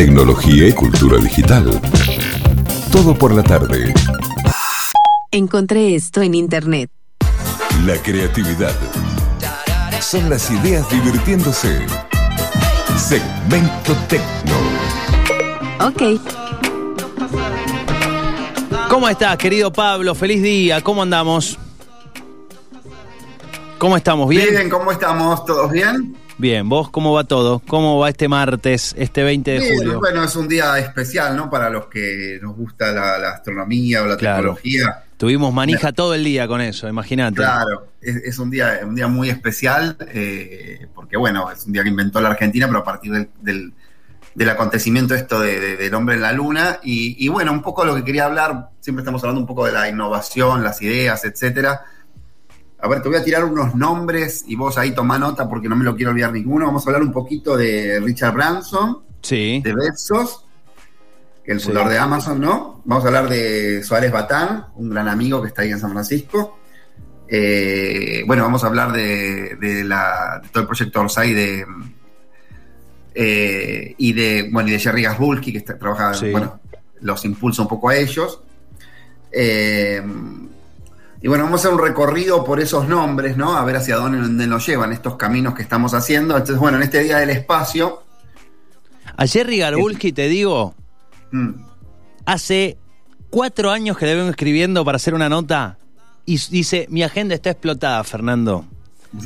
tecnología y cultura digital. Todo por la tarde. Encontré esto en internet. La creatividad. Son las ideas divirtiéndose. Segmento Tecno. Ok. ¿Cómo estás, querido Pablo? Feliz día. ¿Cómo andamos? ¿Cómo estamos? ¿Bien? Bien, ¿cómo estamos? ¿Todos bien? Bien, ¿vos cómo va todo? ¿Cómo va este martes, este 20 de Bien, julio? Bueno, es un día especial, ¿no? Para los que nos gusta la, la astronomía o la Claro. tecnología. Tuvimos manija todo el día con eso, imagínate. Claro, es, es un día un día muy especial eh, porque, bueno, es un día que inventó la Argentina, pero a partir del, del- del acontecimiento esto de- de- del hombre en la luna. Y, y, bueno, un poco lo que quería hablar, siempre estamos hablando un poco de la innovación, las ideas, etcétera. A ver, te voy a tirar unos nombres y vos ahí tomá nota porque no me lo quiero olvidar ninguno. Vamos a hablar un poquito de Richard Branson, Sí. de Bezos, que es el Sí. fundador de Amazon, ¿no? Vamos a hablar de Suárez Batán, un gran amigo que está ahí en San Francisco. Eh, bueno, vamos a hablar de, de la- de todo el proyecto Orsay de, eh, y de bueno y de Jerry Gasbulski, que está, trabaja, Sí. bueno, los impulsa un poco a ellos. Eh, y bueno, vamos a hacer un recorrido por esos nombres, ¿no? A ver hacia dónde, dónde nos llevan estos caminos que estamos haciendo. Entonces, bueno, en este Día del Espacio, A Jerry Garbulski, te digo, mm, hace cuatro años que le vengo escribiendo para hacer una nota y dice, mi agenda está explotada, Fernando.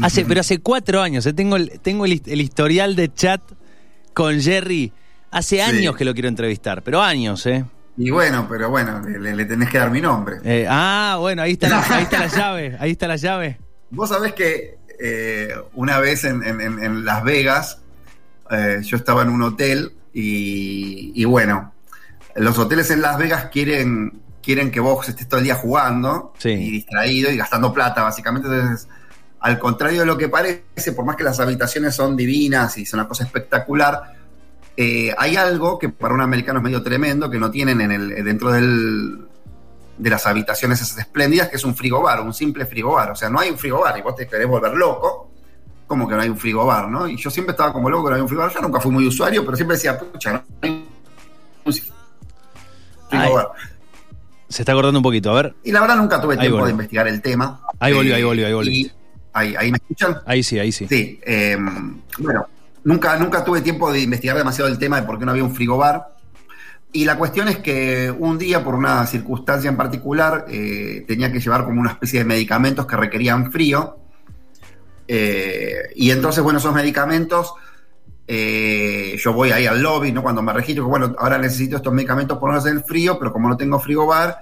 Hace, pero hace cuatro años, eh, tengo, el, tengo el historial de chat con Jerry. Hace años que lo quiero entrevistar, pero años, ¿eh? Y bueno, pero bueno, le, le tenés que dar mi nombre. Eh, ah, bueno, ahí está, la, ahí está la llave, ahí está la llave. Vos sabés que eh, una vez en, en- en- Las Vegas, eh, yo estaba en un hotel y, y bueno, los hoteles en Las Vegas quieren, quieren que vos estés todo el día jugando Sí. y distraído y gastando plata, básicamente. Entonces, al contrario de lo que parece, por más que las habitaciones son divinas y son una cosa espectacular, eh, hay algo que para un americano es medio tremendo, que no tienen en el, dentro del, de las habitaciones esas espléndidas, que es un frigobar, un simple frigobar. O sea, no hay un frigobar y vos te querés volver loco, como que no hay un frigobar, ¿no? Y yo siempre estaba como loco que no hay un frigobar. Yo nunca fui muy usuario, pero siempre decía, pucha, no hay un frigobar. Se está acordando un poquito, a ver. Y la verdad nunca tuve Ahí tiempo volvió. de investigar el tema. Ahí volvió, Eh, ahí volvió, ahí volvió. y- ahí, ahí me escuchan. Ahí sí, ahí sí. Sí, eh, bueno, nunca, nunca tuve tiempo de investigar demasiado el tema de por qué no había un frigobar. Y la cuestión es que un día, por una circunstancia en particular, eh, tenía que llevar como una especie de medicamentos que requerían frío. Eh, y entonces, bueno, esos medicamentos, eh, yo voy ahí al lobby, ¿no? Cuando me registro, bueno, ahora necesito estos medicamentos ponerlos en el frío, pero como no tengo frigobar,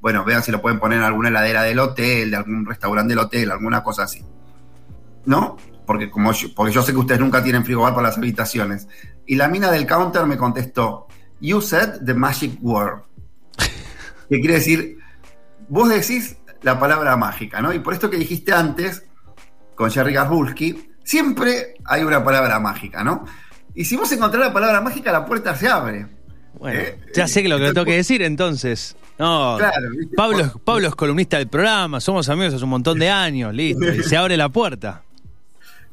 bueno, vean si lo pueden poner en alguna heladera del hotel, de algún restaurante del hotel, alguna cosa así. ¿No? Porque, como yo, porque yo sé que ustedes nunca tienen frigobar para las habitaciones. Y la mina del counter me contestó, You said the magic word. que quiere decir, vos decís la palabra mágica, ¿no? Y por esto que dijiste antes, con Jerry Garbulski, siempre hay una palabra mágica, ¿no? Y si vos encontrás la palabra mágica, la puerta se abre. Bueno, Eh, ya sé que lo que eh, tengo que decir entonces. No, Claro. Pablo, es- Pablo es columnista del programa, somos amigos hace un montón de años, listo, y se abre la puerta.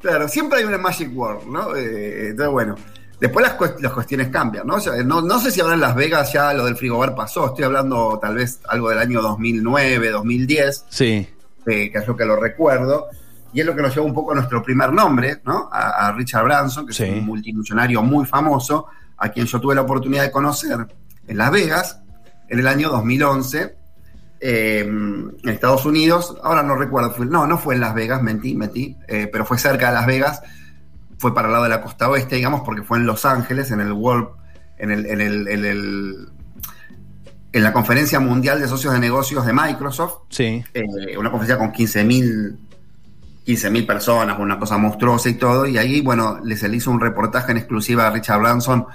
Claro, siempre hay una magic word, ¿no? Eh, entonces, bueno, después las, cuest- las cuestiones cambian, ¿no? O sea, no, no sé si ahora en Las Vegas ya lo del frigobar pasó, estoy hablando tal vez algo del año 2009, 2010, Sí, eh, que es lo que lo recuerdo, y es lo que nos lleva un poco a nuestro primer nombre, ¿no? A, a Richard Branson, que Sí. es un multimillonario muy famoso, a quien yo tuve la oportunidad de conocer en Las Vegas en el año 2011, eh, en Estados Unidos. Ahora no recuerdo, fue- no, no fue en Las Vegas, mentí, mentí, eh, pero fue cerca de Las Vegas, fue para el lado de la costa oeste, digamos, porque fue en Los Ángeles, en el World, en el, en el, en el- en la conferencia mundial de socios de negocios de Microsoft sí. eh, una conferencia con 15.000 15.000 personas, una cosa monstruosa y todo, y ahí, bueno, le se le hizo un reportaje en exclusiva a Richard Branson,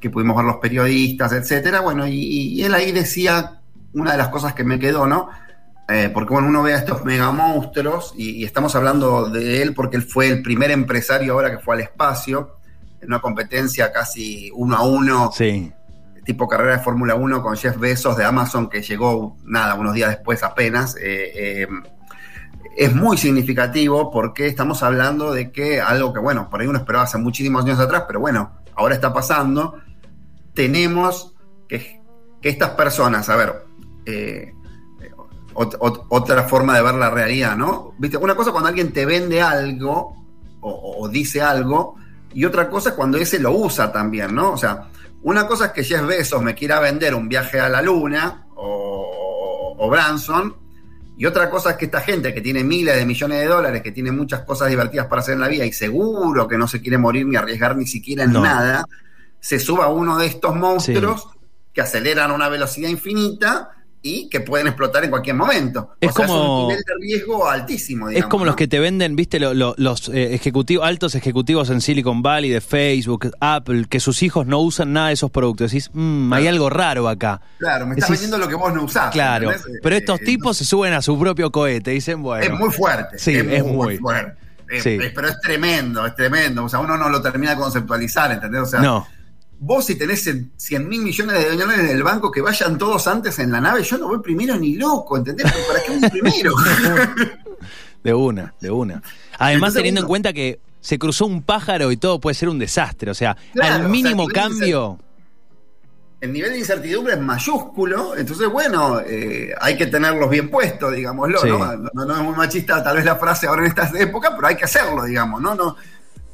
que pudimos ver los periodistas, etcétera, bueno, y, y él ahí decía una de las cosas que me quedó, ¿no? Eh, porque, bueno, uno ve a estos mega monstruos, y, y estamos hablando de él porque él fue el primer empresario ahora que fue al espacio, en una competencia casi uno a uno, Sí. tipo carrera de Fórmula 1 con Jeff Bezos de Amazon, que llegó, nada, unos días después apenas. eh, eh, es muy significativo porque estamos hablando de que algo que, bueno, por ahí uno esperaba hace muchísimos años atrás, pero bueno, ahora está pasando, tenemos que, que estas personas, a ver, eh, ot- ot- otra forma de ver la realidad, ¿no? ¿Viste? Una cosa cuando alguien te vende algo o, o dice algo, y otra cosa es cuando ese lo usa también, ¿no? O sea, una cosa es que Jeff Bezos me quiera vender un viaje a la luna o, o Branson, y otra cosa es que esta gente que tiene miles de millones de dólares, que tiene muchas cosas divertidas para hacer en la vida y seguro que no se quiere morir ni arriesgar ni siquiera en No. nada, se suba a uno de estos monstruos que aceleran a una velocidad infinita y que pueden explotar en cualquier momento. Es o sea, como- es un nivel de riesgo altísimo. Es digamos, como los que te venden, viste, lo- lo- los eh, ejecutivos, altos ejecutivos en Silicon Valley, de Facebook, Apple, que sus hijos no usan nada de esos productos. Decís, "Mm, hay algo raro acá. Claro, me estás Decís, vendiendo lo que vos no usás. Claro, ¿entendés? pero Eh, estos eh, tipos se suben a su propio cohete, dicen, bueno. Es muy fuerte. Sí, es muy. fuerte. Eh, Sí. eh, pero es tremendo, es tremendo. O sea, uno no lo termina de conceptualizar, ¿entendés? O sea, No, vos si tenés 100 mil millones de dólares en el banco, que vayan todos antes en la nave, yo no voy primero ni loco, ¿entendés? ¿Para qué voy primero? de una, de una. Además, teniendo en cuenta que se cruzó un pájaro y todo puede ser un desastre. O sea, Claro, al o sea, mínimo cambio. el nivel de incertidumbre es mayúsculo, entonces, bueno, eh, hay que tenerlos bien puestos, digámoslo, Sí. ¿no? ¿no? no es muy machista tal vez la frase ahora en estas épocas, pero hay que hacerlo, digamos, ¿no? no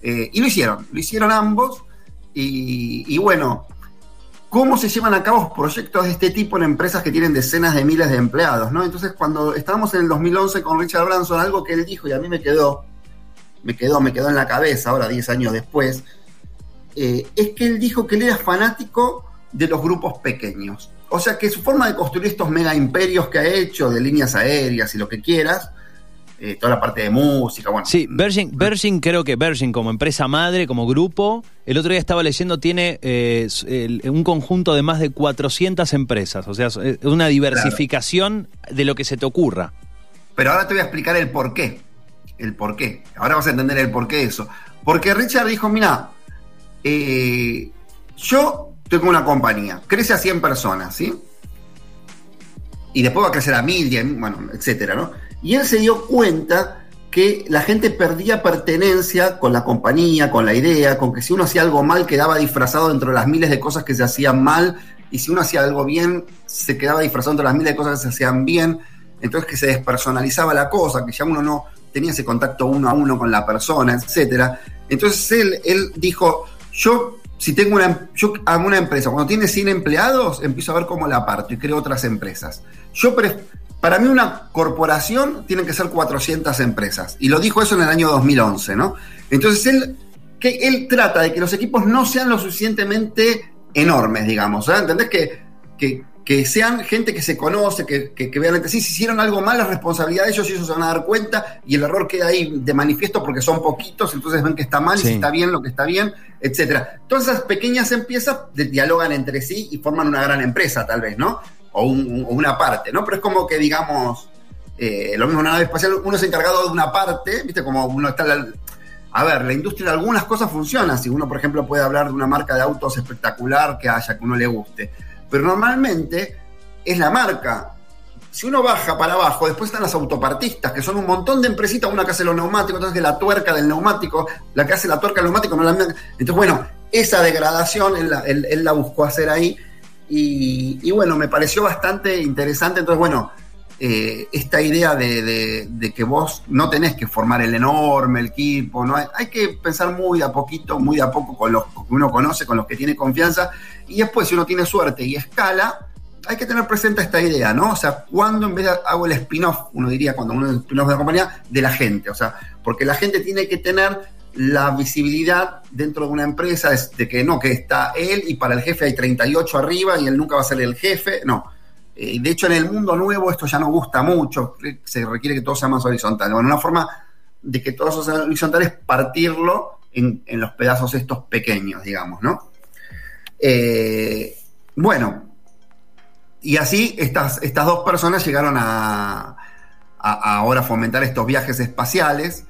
eh, y lo hicieron, lo hicieron ambos, y, bueno, ¿cómo se llevan a cabo proyectos de este tipo en empresas que tienen decenas de miles de empleados, ¿no? Entonces, cuando estábamos en el 2011 con Richard Branson, algo que él dijo y a mí me quedó, me quedó, me quedó en la cabeza ahora, 10 años después, eh, es que él dijo que él era fanático de los grupos pequeños. O sea que su forma de construir estos mega imperios que ha hecho, de líneas aéreas y lo que quieras, eh, toda la parte de música, bueno. Sí, Virgin, Virgin, creo que Virgin como empresa madre, como grupo, el otro día estaba leyendo, tiene eh, el- un conjunto de más de 400 empresas. O sea, es una diversificación de lo que se te ocurra. Pero ahora te voy a explicar el por qué. El por qué. Ahora vas a entender el por qué de eso. Porque Richard dijo, mira, eh, yo tengo una compañía, crece a 100 personas, ¿sí? Y después va a crecer a 1000, 10, bueno, etcétera, ¿no? Y él se dio cuenta que la gente perdía pertenencia con la compañía, con la idea, con que si uno hacía algo mal quedaba disfrazado dentro de las miles de cosas que se hacían mal, y si uno hacía algo bien, se quedaba disfrazado dentro de las miles de cosas que se hacían bien, entonces que se despersonalizaba la cosa, que ya uno no tenía ese contacto uno a uno con la persona, etcétera. Entonces él, dijo, yo si tengo una, yo hago una empresa, cuando tiene 100 empleados, empiezo a ver cómo la parto y creo otras empresas. Yo para mí una corporación tiene que ser 400 empresas. Y lo dijo eso en el año 2011, ¿no? Entonces él, que él trata de que los equipos no sean lo suficientemente enormes, digamos. ¿verdad? ¿Entendés? Que, que, que sean gente que se conoce, que, que, que vean entre sí, si hicieron algo mal, es responsabilidad de ellos y ellos se van a dar cuenta y el error queda ahí de manifiesto porque son poquitos, entonces ven que está mal y si está bien lo que está bien, etcétera. Todas esas pequeñas empresas dialogan entre sí y forman una gran empresa, tal vez, ¿no? O, un- una parte, ¿no? Pero es como que, digamos, eh, lo mismo una nave espacial, uno es encargado de una parte, ¿viste? Como uno está... la- a ver, la industria de algunas cosas funciona. Si uno, por ejemplo, puede hablar de una marca de autos espectacular que haya, que uno le guste. Pero normalmente es la marca. Si uno baja para abajo, después están las autopartistas, que son un montón de empresitas, una que hace los neumáticos, otra que la tuerca del neumático, la que hace la tuerca del neumático, no la Entonces, bueno, esa degradación él- él la buscó hacer ahí. Y, bueno, me pareció bastante interesante. Entonces, bueno, eh, esta idea de, de- que vos no tenés que formar el enorme, el equipo, ¿no? hay, que pensar muy a poquito, muy a poco con los que uno conoce, con los que tiene confianza, y después si uno tiene suerte y escala, hay que tener presente esta idea, ¿no? O sea, cuando en vez de hago el spin-off, uno diría cuando uno es el spin-off de la compañía, de la gente, o sea, porque la gente tiene que tener la visibilidad dentro de una empresa es de que no, que está él y para el jefe hay 38 arriba y él nunca va a ser el jefe, no. Eh, de hecho, en el mundo nuevo esto ya no gusta mucho, se requiere que todo sea más horizontal. Bueno, una forma de que todo sea horizontal es partirlo en, los pedazos estos pequeños, digamos, ¿no? Eh, bueno, y así estas, estas dos personas llegaron a- a ahora fomentar estos viajes espaciales,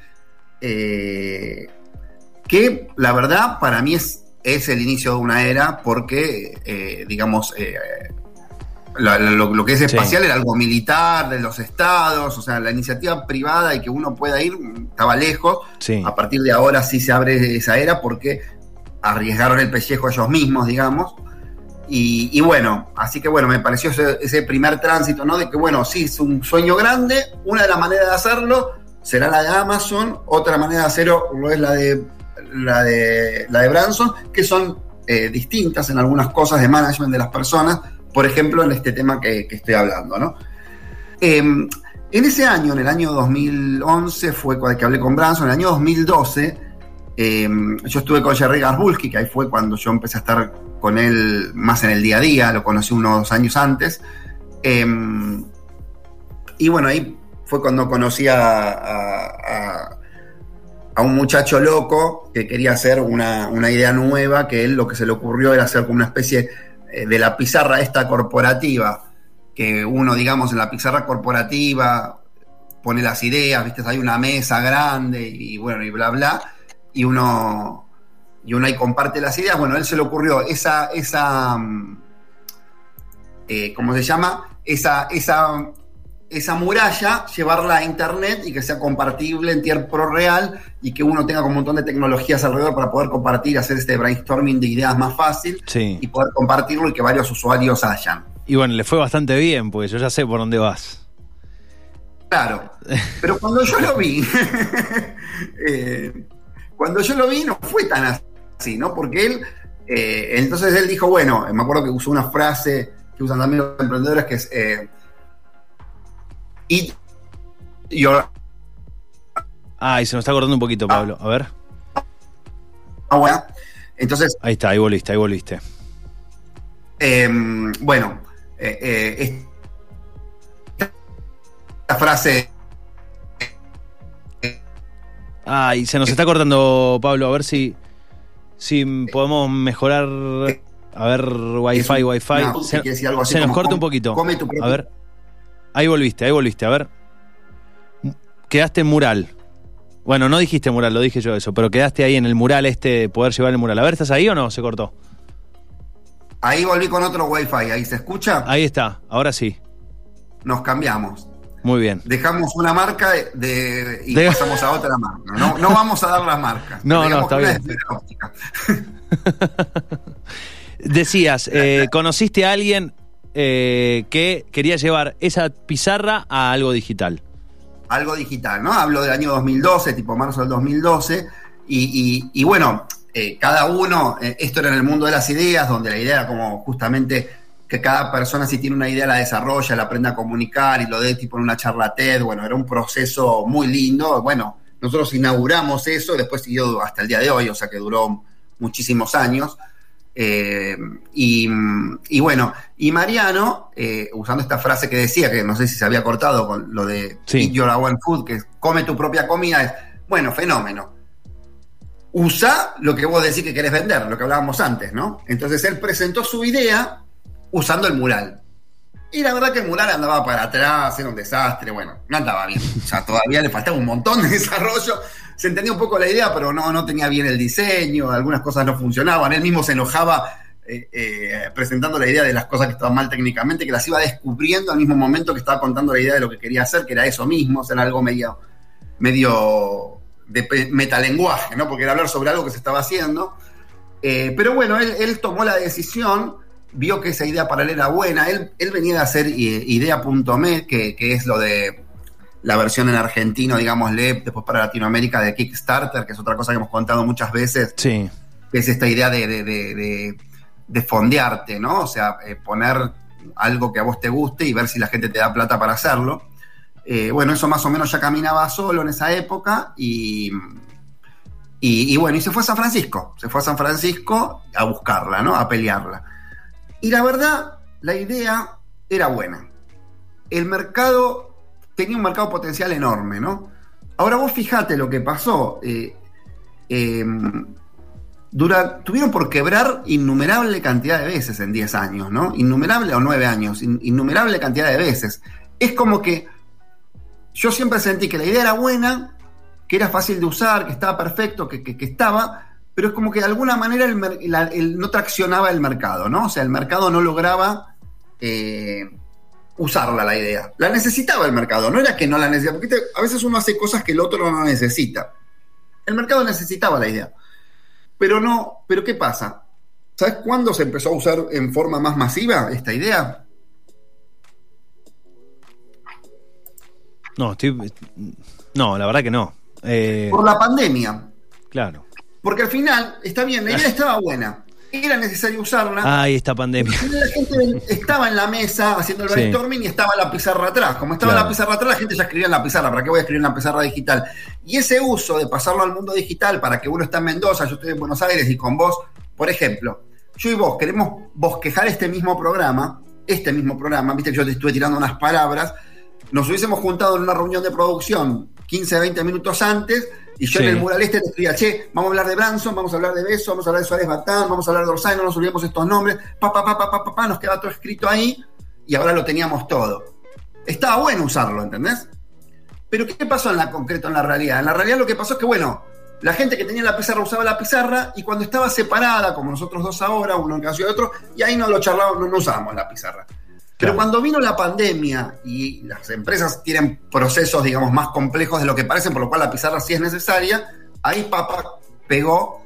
eh, que la verdad para mí es, es el inicio de una era porque, eh, digamos, eh, la- la- lo, lo que es espacial era algo militar, de los estados, o sea, la iniciativa privada y que uno pueda ir mm, estaba lejos. Sí. A partir de ahora sí se abre esa era porque arriesgaron el pellejo ellos mismos, digamos. Y, y bueno, así que bueno, me pareció ese, ese, primer tránsito, ¿no? De que bueno, sí, es un sueño grande, una de las maneras de hacerlo será la de Amazon, otra manera de hacerlo es la de, la de, la de Branson, que son eh, distintas en algunas cosas de management de las personas, por ejemplo, en este tema que, estoy hablando, ¿no? Eh, en ese año, en el año 2011, fue cuando que hablé con Branson, en el año 2012, eh, yo estuve con Jerry Garbulski, que ahí fue cuando yo empecé a estar con él más en el día a día, lo conocí unos años antes. Eh, y bueno, ahí fue cuando conocí a, a, un muchacho loco que quería hacer una, una, idea nueva, que él lo que se le ocurrió era hacer como una especie eh, de la pizarra esta corporativa, que uno, digamos, en la pizarra corporativa pone las ideas, viste, hay una mesa grande y bueno, y bla, bla, y uno y uno ahí comparte las ideas. Bueno, a él se le ocurrió esa, esa eh, ¿cómo se llama? Esa, esa, esa muralla, llevarla a internet y que sea compartible en tiempo real y que uno tenga como un montón de tecnologías alrededor para poder compartir, hacer este brainstorming de ideas más fácil sí. y poder compartirlo y que varios usuarios hayan. Y bueno, le fue bastante bien, porque yo ya sé por dónde vas. Claro, pero cuando yo lo vi, eh, cuando yo lo vi no fue tan así así, ¿no? Porque él, eh, entonces él dijo, bueno, me acuerdo que usó una frase que usan también los emprendedores que es, eh, eat your... Ah, y se nos está cortando un poquito, Pablo. A ver. Ah, bueno. Entonces... Ahí está, ahí volviste, ahí volviste. Eh, bueno, eh, esta frase... Ah, y se nos está cortando, Pablo, a ver si... Si podemos mejorar. A ver, Wi-Fi, Wi-Fi. No, se, si algo así se nos corta un poquito. Come tu propio... A ver. Ahí volviste, ahí volviste. A ver. Quedaste en mural. Bueno, no dijiste mural, lo dije yo eso, pero quedaste ahí en el mural este de poder llevar el mural. A ver, ¿estás ahí o no? Se cortó. Ahí volví con otro Wi-Fi. ¿Ahí se escucha? Ahí está, ahora sí. Nos cambiamos. Muy bien. Dejamos una marca de, y de... pasamos a otra marca. No, no vamos a dar las marcas. No, no, está bien. Decías, eh, conociste a alguien eh, que quería llevar esa pizarra a algo digital. Algo digital, ¿no? Hablo del año 2012, tipo marzo del 2012. Y, y, bueno, eh, cada uno, esto era en el mundo de las ideas, donde la idea como justamente que cada persona si tiene una idea la desarrolla, la aprenda a comunicar y lo dé tipo en una charla TED, bueno, era un proceso muy lindo, bueno, nosotros inauguramos eso, después siguió hasta el día de hoy, o sea que duró muchísimos años, eh, y, y, bueno, y Mariano, eh, usando esta frase que decía, que no sé si se había cortado con lo de sí. eat your own food, que es come tu propia comida, es, bueno, fenómeno. Usa lo que vos decís que querés vender, lo que hablábamos antes, ¿no? Entonces él presentó su idea usando el mural. Y la verdad que el mural andaba para atrás, era un desastre, bueno, no andaba bien. O sea, todavía le faltaba un montón de desarrollo. Se entendía un poco la idea, pero no, no tenía bien el diseño, algunas cosas no funcionaban. Él mismo se enojaba eh, eh, presentando la idea de las cosas que estaban mal técnicamente, que las iba descubriendo al mismo momento que estaba contando la idea de lo que quería hacer, que era eso mismo, era algo medio, medio de metalenguaje, ¿no? Porque era hablar sobre algo que se estaba haciendo. Eh, pero bueno, él, él tomó la decisión vio que esa idea para él era buena. Él, él venía de hacer idea.me, que, que, es lo de la versión en argentino, digámosle, después para Latinoamérica de Kickstarter, que es otra cosa que hemos contado muchas veces. Sí. Que es esta idea de, de, de, de, de fondearte, ¿no? O sea, eh, poner algo que a vos te guste y ver si la gente te da plata para hacerlo. Eh, bueno, eso más o menos ya caminaba solo en esa época y, y, y bueno, y se fue a San Francisco. Se fue a San Francisco a buscarla, ¿no? A pelearla. Y la verdad, la idea era buena. El mercado tenía un mercado potencial enorme, ¿no? Ahora vos fijate lo que pasó. Eh, dura, tuvieron por quebrar innumerable cantidad de veces en 10 años, ¿no? Innumerable o 9 años, in, innumerable cantidad de veces. Es como que yo siempre sentí que la idea era buena, que era fácil de usar, que estaba perfecto, que, que, estaba, pero es como que de alguna manera no traccionaba el mercado, ¿no? O sea, el mercado no lograba eh, usarla la idea. La necesitaba el mercado, no era que no la necesitaba, porque a veces uno hace cosas que el otro no necesita. El mercado necesitaba la idea. Pero no, pero ¿qué pasa? ¿Sabes cuándo se empezó a usar en forma más masiva esta idea? No, estoy. No, la verdad que no. Eh, Por la pandemia. claro. Porque al final, está bien, la idea estaba buena. Era necesario usarla. Ay, esta pandemia. La gente estaba en la mesa haciendo el Sí. brainstorming y estaba la pizarra atrás. Como estaba Claro. la pizarra atrás, la gente ya escribía en la pizarra. ¿Para qué voy a escribir en la pizarra digital? Y ese uso de pasarlo al mundo digital para que uno está en Mendoza, yo estoy en Buenos Aires y con vos, por ejemplo, yo y vos queremos bosquejar este mismo programa, este mismo programa, viste que yo te estuve tirando unas palabras, nos hubiésemos juntado en una reunión de producción 15, 20 minutos antes y yo Sí. en el mural este te escribía, che, vamos a hablar de Branson, vamos a hablar de Beso, vamos a hablar de Suárez Batán, vamos a hablar de Orsay, no nos olvidemos estos nombres, pa, pa, pa, pa, pa, pa, nos quedaba todo escrito ahí y ahora lo teníamos todo. Estaba bueno usarlo, ¿entendés? Pero ¿qué pasó en la concreto, en la realidad? En la realidad lo que pasó es que, bueno, la gente que tenía la pizarra usaba la pizarra y cuando estaba separada, como nosotros dos ahora, uno en caso de otro, y ahí no lo charlábamos, no, no usábamos la pizarra. Pero Claro. cuando vino la pandemia y las empresas tienen procesos, digamos, más complejos de lo que parecen, por lo cual la pizarra sí es necesaria, ahí Papa pegó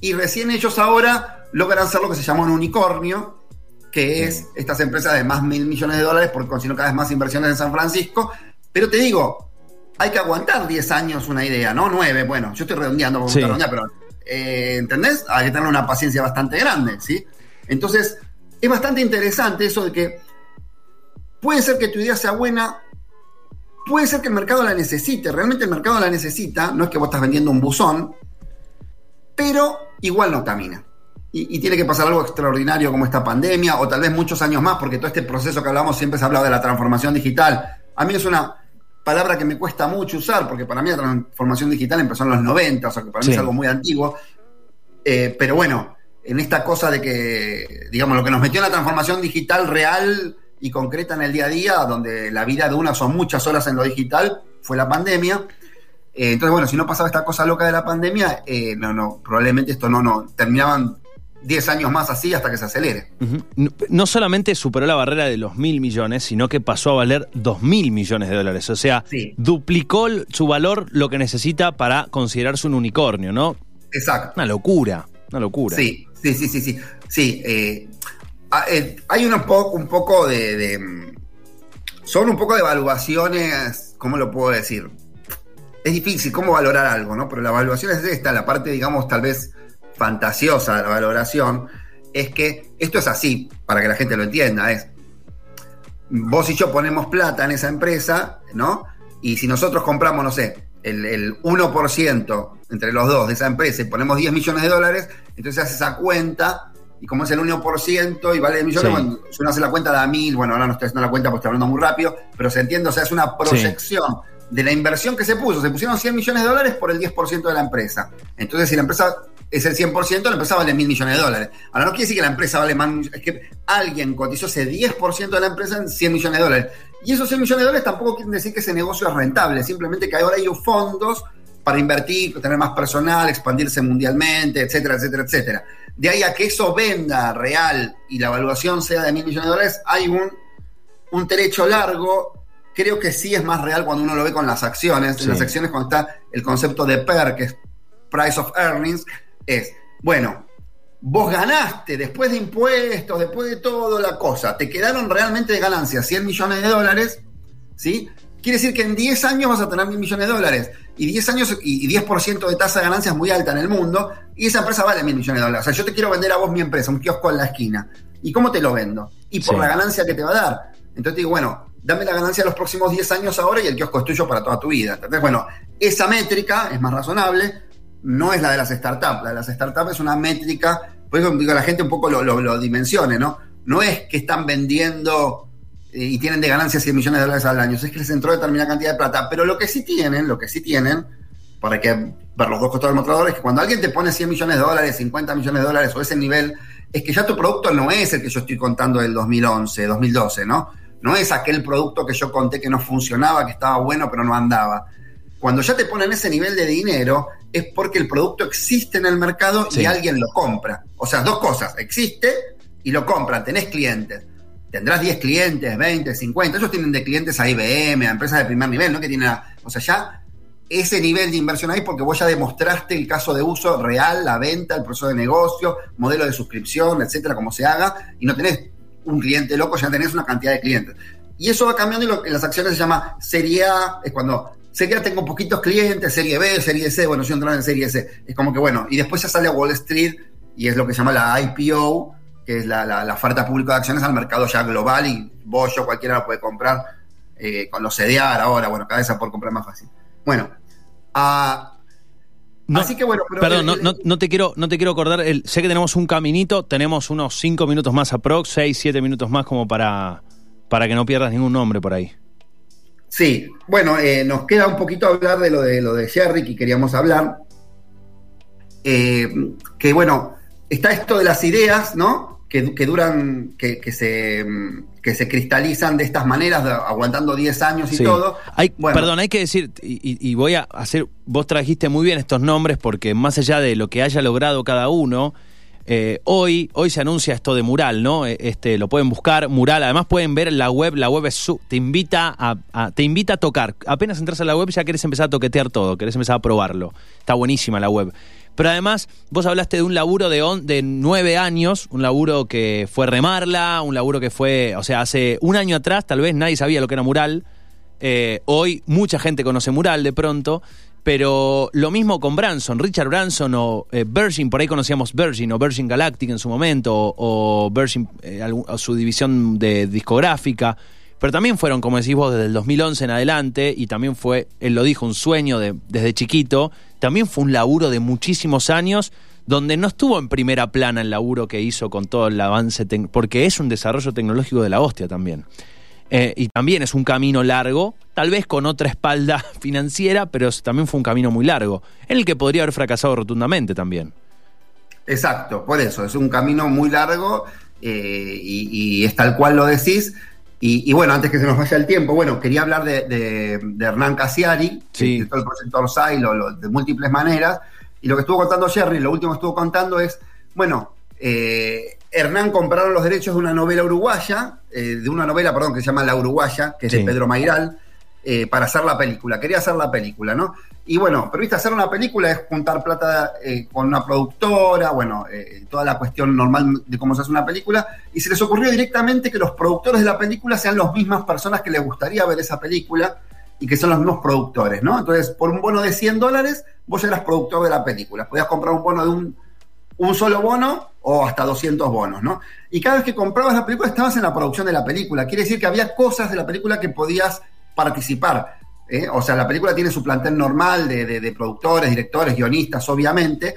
y recién ellos ahora logran hacer lo que se llama un unicornio, que es estas empresas de más mil millones de dólares porque consiguieron cada vez más inversiones en San Francisco. Pero te digo, hay que aguantar 10 años una idea, ¿no? 9, bueno, yo estoy redondeando como Sí. redondear, pero eh, ¿entendés? Hay que tener una paciencia bastante grande, ¿sí? Entonces, es bastante interesante eso de que puede ser que tu idea sea buena, puede ser que el mercado la necesite, realmente el mercado la necesita, no es que vos estás vendiendo un buzón, pero igual no camina. Y, y tiene que pasar algo extraordinario como esta pandemia, o tal vez muchos años más, porque todo este proceso que hablamos siempre se ha hablado de la transformación digital. A mí es una palabra que me cuesta mucho usar, porque para mí la transformación digital empezó en los 90, o sea que para mí Sí. es algo muy antiguo. Eh, pero bueno, en esta cosa de que, digamos, lo que nos metió en la transformación digital real y concreta en el día a día, donde la vida de una son muchas horas en lo digital, fue la pandemia. Eh, entonces, bueno, si no pasaba esta cosa loca de la pandemia, eh, no, no, probablemente esto no, no, terminaban 10 años más así hasta que se acelere. No- No solamente superó la barrera de los mil millones, sino que pasó a valer dos mil millones de dólares. O sea, Sí. duplicó su valor lo que necesita para considerarse un unicornio, ¿no? Exacto. Una locura, una locura. Sí, sí, sí, sí, sí. Sí, eh, hay un poco, un poco de, mm, Son un poco de evaluaciones, ¿cómo lo puedo decir? Es difícil cómo valorar algo, ¿no? Pero la evaluación es esta, la parte, digamos, tal vez fantasiosa de la valoración, es que esto es así, para que la gente lo entienda, es vos y yo ponemos plata en esa empresa, ¿no? Y si nosotros compramos, no sé, el, el 1% entre los dos de esa empresa y ponemos 10 millones de dólares, entonces hace esa cuenta y como es el 1% y vale 10 millones, Sí. bueno, si uno hace la cuenta da mil, bueno, ahora no estoy haciendo la cuenta porque estoy hablando muy rápido, pero se entiende, o sea, es una proyección de la inversión que se puso. Se pusieron 100 millones de dólares por el 10% de la empresa. Entonces, si la empresa es el 100%, la empresa vale mil millones de dólares. Ahora, no quiere decir que la empresa vale más, es que alguien cotizó ese 10% de la empresa en 100 millones de dólares. Y esos 100 millones de dólares tampoco quieren decir que ese negocio es rentable, simplemente que ahora hay fondos para invertir, tener más personal, expandirse mundialmente, etcétera, etcétera, etcétera. De ahí a que eso venda real y la evaluación sea de mil millones de dólares, hay un, un trecho largo. Creo que sí es más real cuando uno lo ve con las acciones. Sí. En las acciones, cuando está el concepto de PER, que es Price of Earnings, es, bueno, vos ganaste después de impuestos, después de todo la cosa, te quedaron realmente de ganancia 100 millones de dólares, ¿sí? Quiere decir que en 10 años vas a tener mil millones de dólares. Y 10 años y y 10% de tasa de ganancia es muy alta en el mundo. Y esa empresa vale mil millones de dólares. O sea, yo te quiero vender a vos mi empresa, un kiosco en la esquina. ¿Y cómo te lo vendo? Y por Sí. la ganancia que te va a dar. Entonces te digo, bueno, dame la ganancia de los próximos 10 años ahora y el kiosco es tuyo para toda tu vida. Entonces, bueno, esa métrica es más razonable. No es la de las startups. La de las startups es una métrica, por eso digo, la gente un poco lo, lo- lo dimensione, ¿no? No es que están vendiendo y tienen de ganancia 100 millones de dólares al año, es que les entró determinada cantidad de plata. Pero lo que sí tienen, lo que sí tienen, para que ver los dos costados del mostrador, es que cuando alguien te pone 100 millones de dólares, 50 millones de dólares o ese nivel, es que ya tu producto no es el que yo estoy contando del 2011, 2012, ¿no? No es aquel producto que yo conté que no funcionaba, que estaba bueno, pero no andaba. Cuando ya te ponen ese nivel de dinero, es porque el producto existe en el mercado Sí. y alguien lo compra. O sea, dos cosas, existe y lo compran, tenés clientes. Tendrás 10 clientes, 20, 50. Ellos tienen de clientes a IBM, a empresas de primer nivel, ¿no? Que tienen, a- o sea, ya ese nivel de inversión ahí porque vos ya demostraste el caso de uso real, la venta, el proceso de negocio, modelo de suscripción, etcétera, como se haga, y no tenés un cliente loco, ya tenés una cantidad de clientes. Y eso va cambiando y lo, en las acciones se llama Serie A, es cuando Serie A tengo poquitos clientes, Serie B, Serie C, bueno, yo entro en Serie C. Es como que bueno, y después ya sale a Wall Street y es lo que se llama la IPO, que es la, la, oferta pública de acciones al mercado ya global y vos, yo, cualquiera lo puede comprar eh, con los CDR ahora, bueno, cada vez se puede comprar más fácil. Bueno, ah, así que bueno, perdón, no, no, te quiero, no te quiero acordar, sé que tenemos un caminito, tenemos unos 5 minutos más aprox, 6, 7 minutos más como para, para que no pierdas ningún nombre por ahí. Sí, bueno, eh, nos queda un poquito hablar de lo de lo de Jerry que queríamos hablar. Eh, que bueno, está esto de las ideas, ¿no? Que, duran, que, se, que se cristalizan de estas maneras, aguantando 10 años y todo. Hay, Perdón, hay que decir, y, voy a hacer, vos trajiste muy bien estos nombres porque más allá de lo que haya logrado cada uno, eh, hoy, hoy se anuncia esto de Mural, ¿no? E, este, lo pueden buscar, Mural. Además pueden ver la web, la web es su, te invita a, te invita a tocar. Apenas entras a la web ya querés empezar a toquetear todo, querés empezar a probarlo. Está buenísima la web. Pero además, vos hablaste de un laburo de, de nueve años, un laburo que fue remarla, un laburo que fue, o sea, hace un año atrás tal vez nadie sabía lo que era mural. Eh, hoy mucha gente conoce mural de pronto, pero lo mismo con Branson, Richard Branson o eh, Virgin, por ahí conocíamos Virgin o Virgin Galactic en su momento, o, Virgin, eh, su división de discográfica. Pero también fueron, como decís vos, desde el 2011 en adelante, y también fue, él lo dijo, un sueño de, desde chiquito. También fue un laburo de muchísimos años, donde no estuvo en primera plana el laburo que hizo con todo el avance, porque es un desarrollo tecnológico de la hostia también. Eh, y también es un camino largo, tal vez con otra espalda financiera, pero también fue un camino muy largo, en el que podría haber fracasado rotundamente también. Exacto, por eso, es un camino muy largo eh, y, es tal cual lo decís. Y, bueno, antes que se nos vaya el tiempo, bueno, quería hablar de, Hernán Casiari, sí. de todo el proyecto Orsay, de múltiples maneras. Y lo que estuvo contando Jerry, lo último que estuvo contando es, bueno, eh, Hernán compraron los derechos de una novela uruguaya, eh, de una novela, perdón, que se llama La Uruguaya, que es de Pedro Mairal, eh, para hacer la película. Quería hacer la película, ¿no? Y bueno, pero viste, hacer una película es juntar plata con una productora, bueno, toda la cuestión normal de cómo se hace una película, y se les ocurrió directamente que los productores de la película sean las mismas personas que les gustaría ver esa película y que son los mismos productores, ¿no? Entonces, por un bono de 100 dólares, vos eras productor de la película. Podías comprar un bono de un un solo bono o hasta 200 bonos, ¿no? Y cada vez que comprabas la película estabas en la producción de la película. Quiere decir que había cosas de la película que podías participar. ¿eh? O sea, la película tiene su plantel normal de, productores, directores, guionistas, obviamente,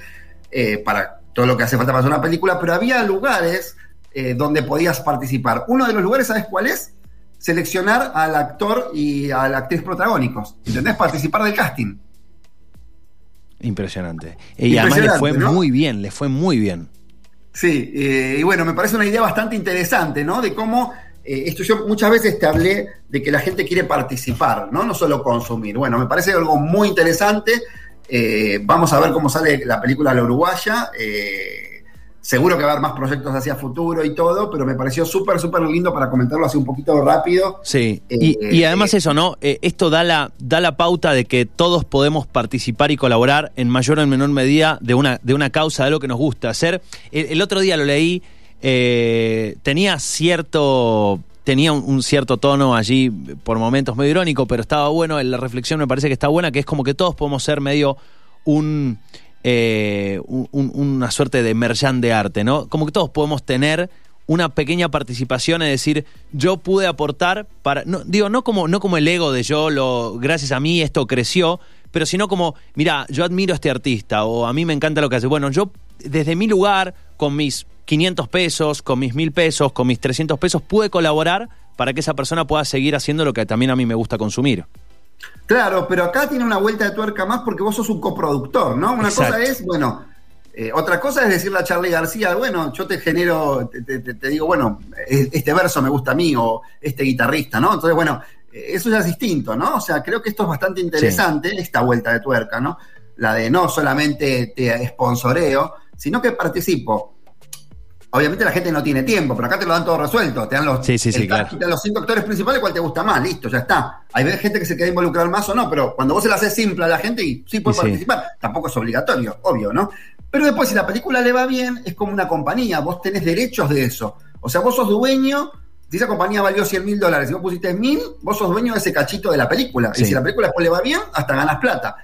eh, para todo lo que hace falta para hacer una película, pero había lugares eh, donde podías participar. Uno de los lugares, ¿sabes cuál es? Seleccionar al actor y a la actriz protagónicos. ¿Entendés? Participar del casting. Impresionante. Y además le fue muy bien, le fue muy bien. Sí, eh, y bueno, me parece una idea bastante interesante, ¿no? De cómo, eh, esto yo muchas veces te hablé de que la gente quiere participar, ¿no? No solo consumir. Bueno, me parece algo muy interesante. Eh, vamos a ver cómo sale la película La Uruguaya. Seguro que va a haber más proyectos hacia futuro y todo, pero me pareció súper, súper lindo para comentarlo así un poquito rápido. Sí, y, eh, además eso, ¿no? Eh, esto da la, da la pauta de que todos podemos participar y colaborar en mayor o en menor medida de una, de una causa, de algo que nos gusta hacer. El, otro día lo leí, eh, tenía cierto tenía un, cierto tono allí, por momentos medio irónico, pero estaba bueno, la reflexión me parece que está buena, que es como que todos podemos ser medio un eh, una suerte de merchan de arte, ¿no? Como que todos podemos tener una pequeña participación, es decir, yo pude aportar para, digo, no como, no como el ego de yo, gracias a mí esto creció, pero sino como, mira, yo admiro a este artista o a mí me encanta lo que hace. Bueno, yo desde mi lugar, con mis 500 pesos, con mis 1000 pesos, con mis 300 pesos, pude colaborar para que esa persona pueda seguir haciendo lo que también a mí me gusta consumir. Claro, pero acá tiene una vuelta de tuerca más porque vos sos un coproductor, ¿no? Una cosa es, bueno, eh, otra cosa es decirle a Charlie García, bueno, yo te genero, te, digo, bueno, este verso me gusta a mí o este guitarrista, ¿no? Entonces, bueno, eh, eso ya es distinto, ¿no? O sea, creo que esto es bastante interesante, esta vuelta de tuerca, ¿no? La de no solamente te sponsoreo, sino que participo. Obviamente la gente no tiene tiempo, pero acá te lo dan todo resuelto. Te dan los, Sí, sí, sí, el claro. cast, te dan los cinco actores principales, cuál te gusta más, listo, ya está. Hay gente que se quiere involucrar más o no, pero cuando vos se la haces simple a la gente y sí puede Y participar, tampoco es obligatorio, obvio, ¿no? Pero después, si la película le va bien, es como una compañía, vos tenés derechos de eso. O sea, vos sos dueño, si esa compañía valió 100 mil dólares y vos pusiste mil, vos sos dueño de ese cachito de la película. Sí. Y si la película después le va bien, hasta ganas plata.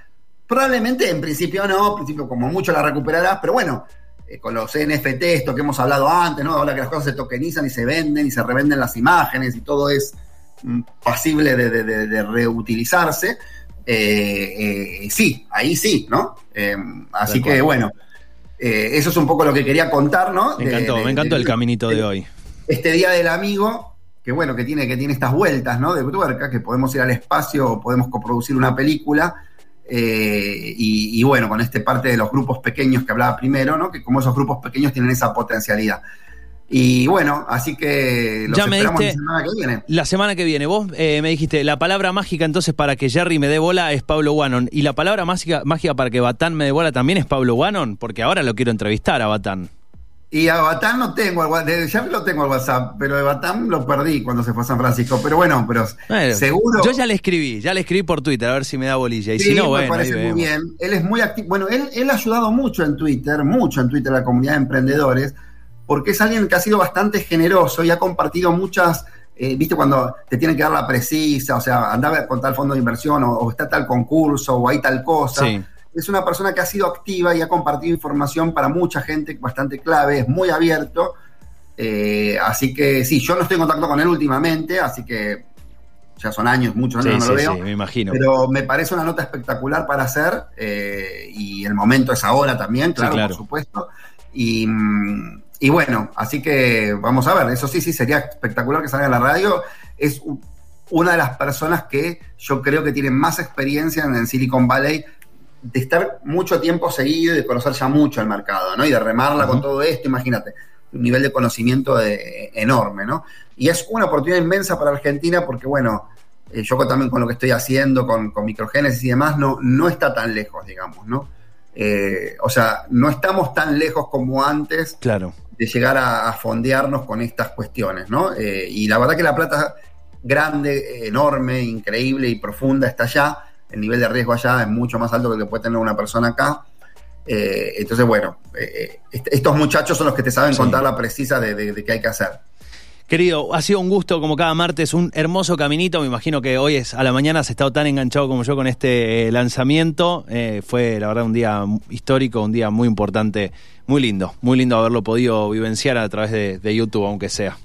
Probablemente en principio no, en principio como mucho la recuperarás, pero bueno, eh, con los NFT, esto que hemos hablado antes, ¿no? Ahora que las cosas se tokenizan y se venden y se revenden las imágenes y todo es mm, pasible de, de- de- de reutilizarse, eh, eh, sí, ahí sí, ¿no? Así que bueno, eso es un poco lo que quería contar, ¿no? Me encantó, me encantó el caminito de hoy. este día del amigo, que bueno, que tiene, que tiene estas vueltas, ¿no? De tuerca, que podemos ir al espacio o podemos coproducir una película. Eh, y, y bueno, con este parte de los grupos pequeños que hablaba primero, ¿no? Que como esos grupos pequeños tienen esa potencialidad. Y bueno, así que los Ya me esperamos diste- la semana que viene. La semana que viene, vos eh, me dijiste, la palabra mágica entonces para que Jerry me dé bola es Pablo Wannon. ¿Y la palabra mágica, mágica para que Batán me dé bola también es Pablo Wannon? Porque ahora lo quiero entrevistar a Batán. Y a Batán no tengo, de Jerry lo tengo al WhatsApp, pero de Batán lo perdí cuando se fue a San Francisco. Pero bueno, pero Bueno, seguro. Yo ya le escribí, ya le escribí por Twitter a ver si me da bolilla. Y Sí, si no, me bueno, parece muy vemos. bien. Él es muy activo. Bueno, él, él ha ayudado mucho en Twitter, mucho en Twitter a la comunidad de emprendedores, porque es alguien que ha sido bastante generoso y ha compartido muchas, eh, viste, cuando te tienen que dar la precisa, o sea, andaba con tal fondo de inversión, o, o está tal concurso, o hay tal cosa. Sí. Es una persona que ha sido activa y ha compartido información para mucha gente bastante clave, es muy abierto. eh, así que sí, yo no estoy en contacto con él últimamente, así que ya son años, muchos Sí, años no sí, lo veo. sí, me imagino. Pero me parece una nota espectacular para hacer eh, y el momento es ahora también, claro, claro. por supuesto. Y, y bueno, así que vamos a ver, eso sí, sí, sería espectacular que salga en la radio. Es una de las personas que yo creo que tiene más experiencia en Silicon Valley de estar mucho tiempo seguido y de conocer ya mucho el mercado, ¿no? Y de remarla con todo esto, imagínate, un nivel de conocimiento de- enorme, ¿no? Y es una oportunidad inmensa para Argentina porque, bueno, eh, yo también con lo que estoy haciendo, con, con microgénesis y demás, no, no está tan lejos, digamos, ¿no? Eh, o sea, no estamos tan lejos como antes Claro. de llegar a, a fondearnos con estas cuestiones, ¿no? Eh, y la verdad que la plata grande, enorme, increíble y profunda está allá. El nivel de riesgo allá es mucho más alto que el que puede tener una persona acá. Eh, entonces, bueno, eh, est- estos muchachos son los que te saben Sí. contar la precisa de, de- de qué hay que hacer. Querido, ha sido un gusto como cada martes, un hermoso caminito. Me imagino que hoy es a la mañana has estado tan enganchado como yo con este eh, lanzamiento. Eh, fue la verdad un día histórico, un día muy importante, muy lindo, muy lindo haberlo podido vivenciar a través de, de YouTube, aunque sea.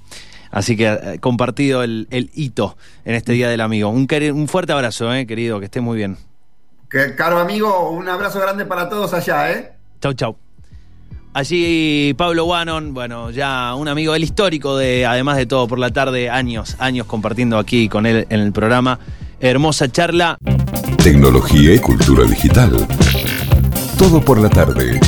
Así que eh, compartido el, el hito en este Día del Amigo. Un, un fuerte abrazo, eh, querido, que esté muy bien. Que, caro amigo, un abrazo grande para todos allá, ¿eh? Chau, chau. Allí Pablo Wannon, bueno, ya un amigo del histórico de, además de todo, por la tarde, años, años compartiendo aquí con él en el programa. Hermosa charla. Tecnología y cultura digital. Todo por la tarde.